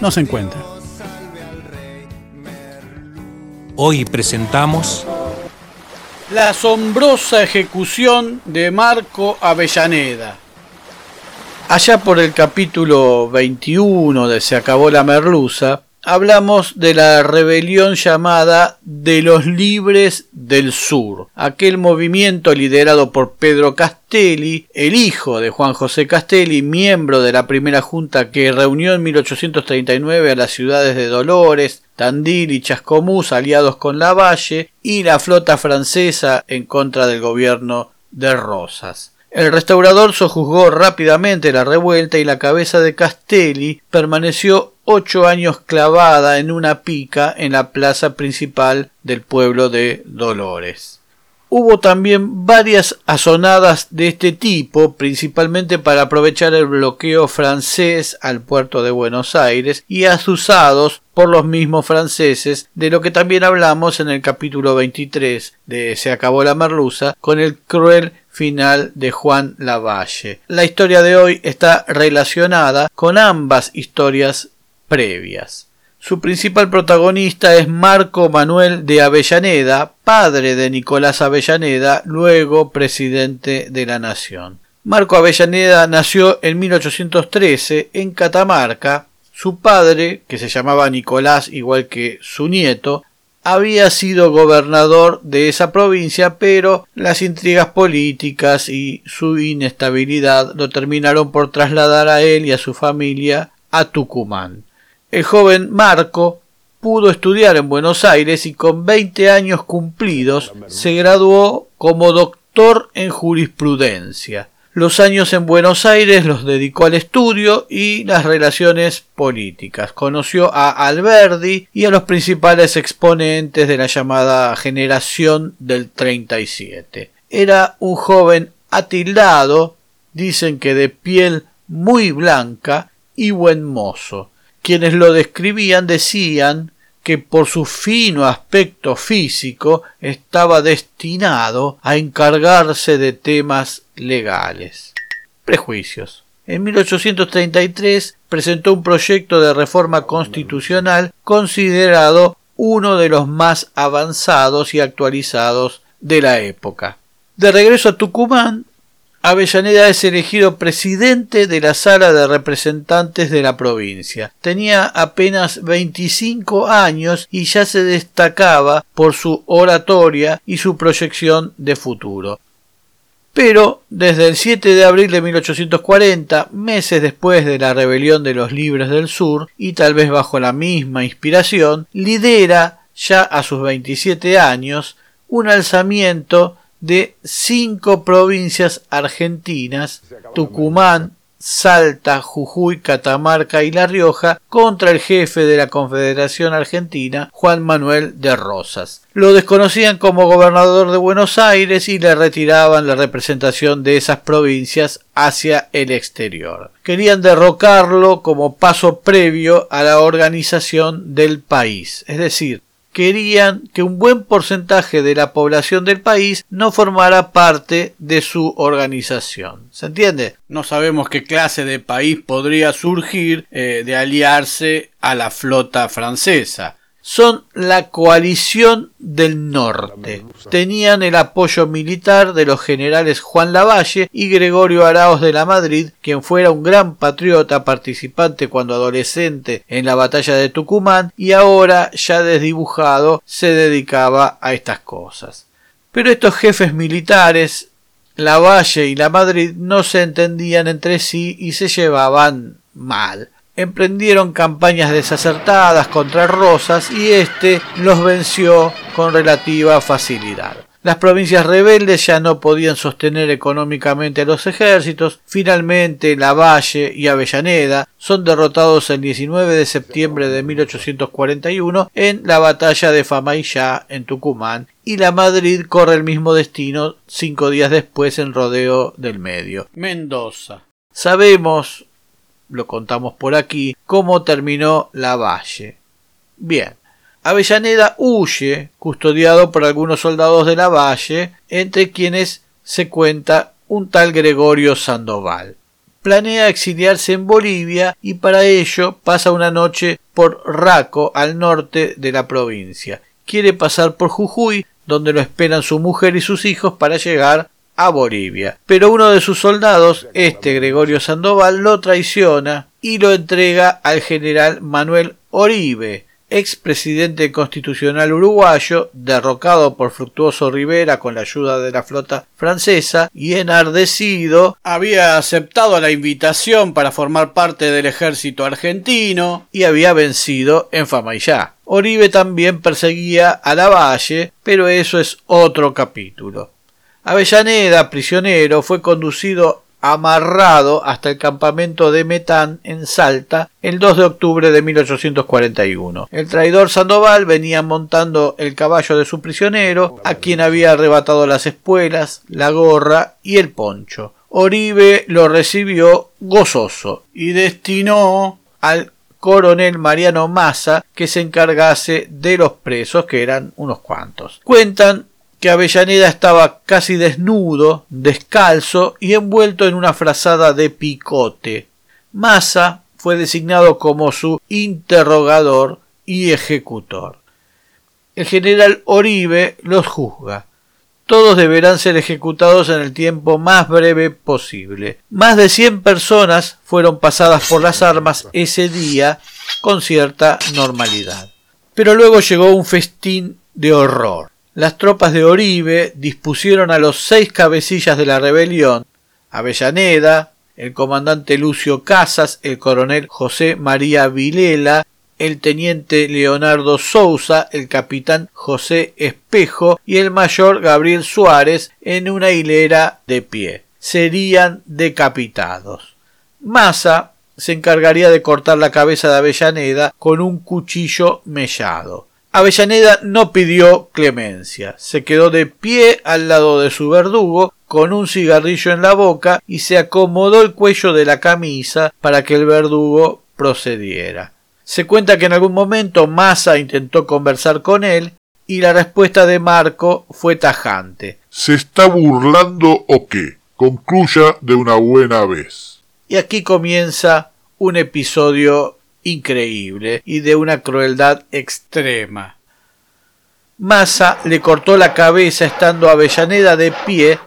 no se encuentra. Hoy presentamos La asombrosa ejecución de Marco Avellaneda. Allá por el capítulo 21 de Se acabó la merluza, hablamos de la rebelión llamada de los libres del sur, aquel movimiento liderado por Pedro Castelli, el hijo de Juan José Castelli, miembro de la primera junta que reunió en 1839 a las ciudades de Dolores, Tandil y Chascomús aliados con Lavalle y la flota francesa en contra del gobierno de Rosas. El restaurador sojuzgó rápidamente la revuelta y la cabeza de Castelli permaneció ocho años clavada en una pica en la plaza principal del pueblo de Dolores. Hubo también varias asonadas de este tipo, principalmente para aprovechar el bloqueo francés al puerto de Buenos Aires y azuzados por los mismos franceses, de lo que también hablamos en el capítulo 23 de Se acabó la merluza, con el cruel final de Juan Lavalle. La historia de hoy está relacionada con ambas historias previas. Su principal protagonista es Marco Manuel de Avellaneda, padre de Nicolás Avellaneda, luego presidente de la Nación. Marco Avellaneda nació en 1813 en Catamarca. Su padre, que se llamaba Nicolás igual que su nieto, había sido gobernador de esa provincia, pero las intrigas políticas y su inestabilidad lo terminaron por trasladar a él y a su familia a Tucumán. El joven Marco pudo estudiar en Buenos Aires y con 20 años cumplidos se graduó como doctor en jurisprudencia. Los años en Buenos Aires los dedicó al estudio y las relaciones políticas. Conoció a Alberdi y a los principales exponentes de la llamada generación del 37. Era un joven atildado, dicen que de piel muy blanca y buen mozo. Quienes lo describían decían que por su fino aspecto físico estaba destinado a encargarse de temas legales. Prejuicios. En 1833 presentó un proyecto de reforma constitucional considerado uno de los más avanzados y actualizados de la época. De regreso a Tucumán, Avellaneda es elegido presidente de la Sala de Representantes de la provincia. Tenía apenas 25 años y ya se destacaba por su oratoria y su proyección de futuro. Pero desde el 7 de abril de 1840, meses después de la rebelión de los Libres del Sur, y tal vez bajo la misma inspiración, lidera, ya a sus 27 años, un alzamiento de cinco provincias argentinas, Tucumán, Salta, Jujuy, Catamarca y La Rioja, contra el jefe de la Confederación Argentina, Juan Manuel de Rosas. Lo desconocían como gobernador de Buenos Aires y le retiraban la representación de esas provincias hacia el exterior. Querían derrocarlo como paso previo a la organización del país, es decir, querían que un buen porcentaje de la población del país no formara parte de su organización. ¿Se entiende? No sabemos qué clase de país podría surgir eh, de aliarse a la flota francesa son la coalición del norte. Tenían el apoyo militar de los generales Juan Lavalle y Gregorio Araos de la Madrid, quien fuera un gran patriota participante cuando adolescente en la batalla de Tucumán y ahora ya desdibujado se dedicaba a estas cosas. Pero estos jefes militares, Lavalle y la Madrid, no se entendían entre sí y se llevaban mal emprendieron campañas desacertadas contra Rosas y éste los venció con relativa facilidad. Las provincias rebeldes ya no podían sostener económicamente a los ejércitos. Finalmente, Lavalle y Avellaneda son derrotados el 19 de septiembre de 1841 en la batalla de Famaillá en Tucumán y la Madrid corre el mismo destino cinco días después en Rodeo del Medio. Mendoza. Sabemos, lo contamos por aquí, cómo terminó Lavalle. Bien, Avellaneda huye, custodiado por algunos soldados de la Valle, entre quienes se cuenta un tal Gregorio Sandoval. Planea exiliarse en Bolivia y para ello pasa una noche por Raco, al norte de la provincia. Quiere pasar por Jujuy, donde lo esperan su mujer y sus hijos para llegar a Bolivia. Pero uno de sus soldados, este Gregorio Sandoval, lo traiciona y lo entrega al general Manuel Oribe, expresidente constitucional uruguayo, derrocado por Fructuoso Rivera con la ayuda de la flota francesa y enardecido, había aceptado la invitación para formar parte del ejército argentino y había vencido en Famaillá. Oribe también perseguía a Lavalle, pero eso es otro capítulo. Avellaneda, prisionero, fue conducido amarrado hasta el campamento de Metán en Salta el 2 de octubre de 1841. El traidor Sandoval venía montando el caballo de su prisionero, a quien había arrebatado las espuelas, la gorra y el poncho. Oribe lo recibió gozoso y destinó al coronel Mariano Massa que se encargase de los presos, que eran unos cuantos. Cuentan que Avellaneda estaba casi desnudo, descalzo y envuelto en una frazada de picote. Massa fue designado como su interrogador y ejecutor. El general Oribe los juzga. Todos deberán ser ejecutados en el tiempo más breve posible. Más de cien personas fueron pasadas por las armas ese día con cierta normalidad. Pero luego llegó un festín de horror las tropas de Oribe dispusieron a los seis cabecillas de la rebelión, Avellaneda, el comandante Lucio Casas, el coronel José María Vilela, el teniente Leonardo Sousa, el capitán José Espejo y el mayor Gabriel Suárez en una hilera de pie. Serían decapitados. Massa se encargaría de cortar la cabeza de Avellaneda con un cuchillo mellado. Avellaneda no pidió clemencia, se quedó de pie al lado de su verdugo con un cigarrillo en la boca y se acomodó el cuello de la camisa para que el verdugo procediera. Se cuenta que en algún momento Massa intentó conversar con él y la respuesta de Marco fue tajante. ¿Se está burlando o qué? Concluya de una buena vez. Y aquí comienza un episodio increíble y de una crueldad extrema. Massa le cortó la cabeza estando Avellaneda de pie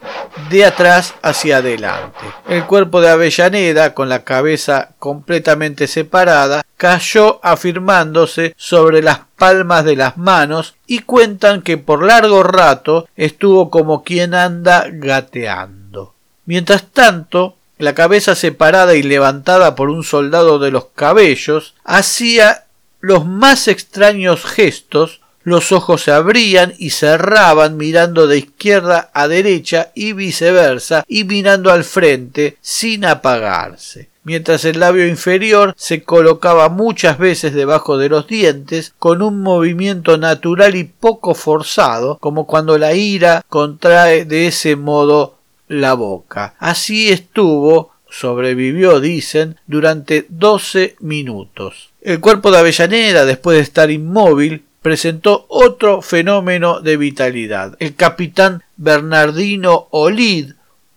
de atrás hacia adelante. El cuerpo de Avellaneda, con la cabeza completamente separada, cayó afirmándose sobre las palmas de las manos y cuentan que por largo rato estuvo como quien anda gateando. Mientras tanto, la cabeza separada y levantada por un soldado de los cabellos, hacía los más extraños gestos, los ojos se abrían y cerraban mirando de izquierda a derecha y viceversa y mirando al frente sin apagarse mientras el labio inferior se colocaba muchas veces debajo de los dientes con un movimiento natural y poco forzado, como cuando la ira contrae de ese modo la boca. Así estuvo, sobrevivió, dicen, durante doce minutos. El cuerpo de Avellaneda, después de estar inmóvil, presentó otro fenómeno de vitalidad. El capitán Bernardino Olid,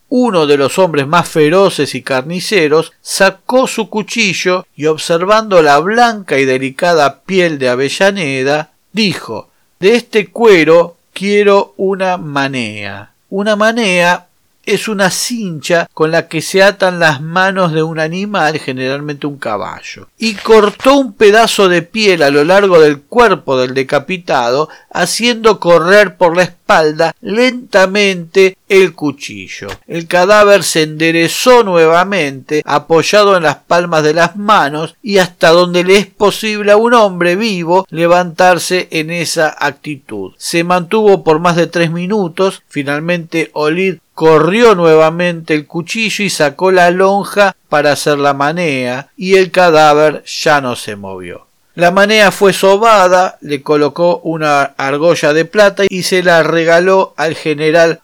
uno de los hombres más feroces y carniceros, sacó su cuchillo y observando la blanca y delicada piel de Avellaneda, dijo De este cuero quiero una manea. Una manea es una cincha con la que se atan las manos de un animal, generalmente un caballo, y cortó un pedazo de piel a lo largo del cuerpo del decapitado, haciendo correr por la espalda lentamente el cuchillo. El cadáver se enderezó nuevamente, apoyado en las palmas de las manos, y hasta donde le es posible a un hombre vivo levantarse en esa actitud. Se mantuvo por más de tres minutos, finalmente Olid corrió nuevamente el cuchillo y sacó la lonja para hacer la manea, y el cadáver ya no se movió. La manea fue sobada, le colocó una argolla de plata y se la regaló al general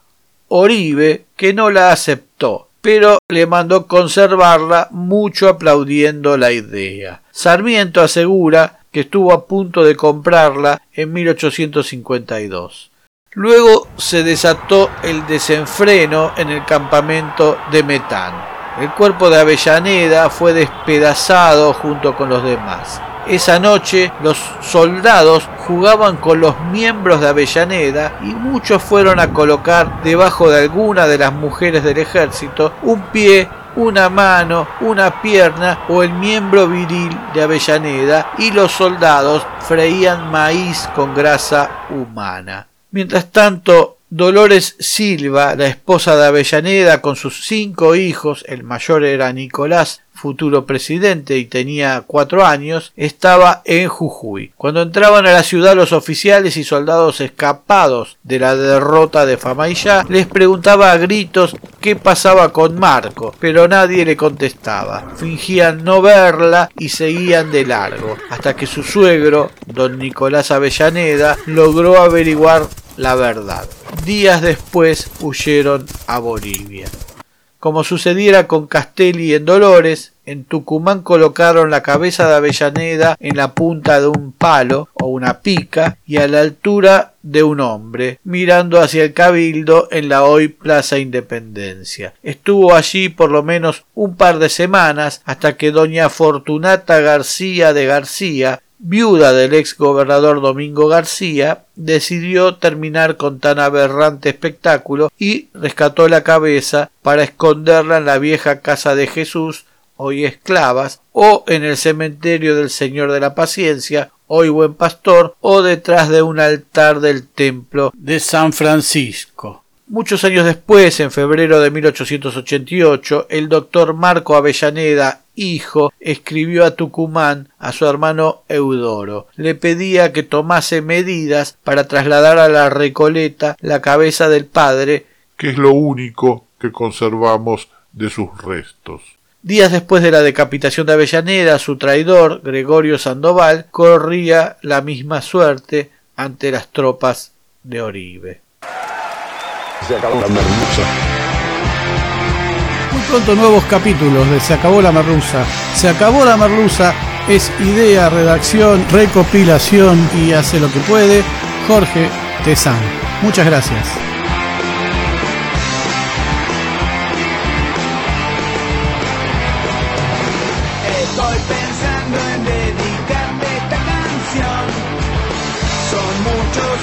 Oribe, que no la aceptó, pero le mandó conservarla, mucho aplaudiendo la idea. Sarmiento asegura que estuvo a punto de comprarla en 1852. Luego se desató el desenfreno en el campamento de Metán. El cuerpo de Avellaneda fue despedazado junto con los demás. Esa noche los soldados jugaban con los miembros de Avellaneda y muchos fueron a colocar debajo de alguna de las mujeres del ejército un pie una mano, una pierna o el miembro viril de Avellaneda y los soldados freían maíz con grasa humana. Mientras tanto, Dolores Silva, la esposa de Avellaneda, con sus cinco hijos, el mayor era Nicolás, futuro presidente y tenía cuatro años, estaba en Jujuy. Cuando entraban a la ciudad los oficiales y soldados escapados de la derrota de Famaillá, les preguntaba a gritos qué pasaba con Marco, pero nadie le contestaba. Fingían no verla y seguían de largo, hasta que su suegro, don Nicolás Avellaneda, logró averiguar la verdad. Días después huyeron a Bolivia. Como sucediera con Castelli en Dolores, en Tucumán colocaron la cabeza de Avellaneda en la punta de un palo o una pica y a la altura de un hombre, mirando hacia el cabildo en la hoy Plaza Independencia. Estuvo allí por lo menos un par de semanas hasta que doña Fortunata García de García, viuda del ex gobernador Domingo García, decidió terminar con tan aberrante espectáculo y rescató la cabeza para esconderla en la vieja casa de Jesús, hoy esclavas, o en el cementerio del Señor de la Paciencia, hoy buen pastor, o detrás de un altar del templo de San Francisco. Muchos años después, en febrero de 1888, el doctor Marco Avellaneda, hijo, escribió a Tucumán a su hermano Eudoro. Le pedía que tomase medidas para trasladar a la Recoleta la cabeza del padre, que es lo único que conservamos de sus restos. Días después de la decapitación de Avellaneda, su traidor, Gregorio Sandoval, corría la misma suerte ante las tropas de Oribe. Se acabó la merluza. Pronto nuevos capítulos de Se acabó la merluza. Se acabó la merluza es idea, redacción, recopilación y hace lo que puede Jorge Tezán. Muchas gracias.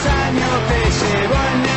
Años que llevo en el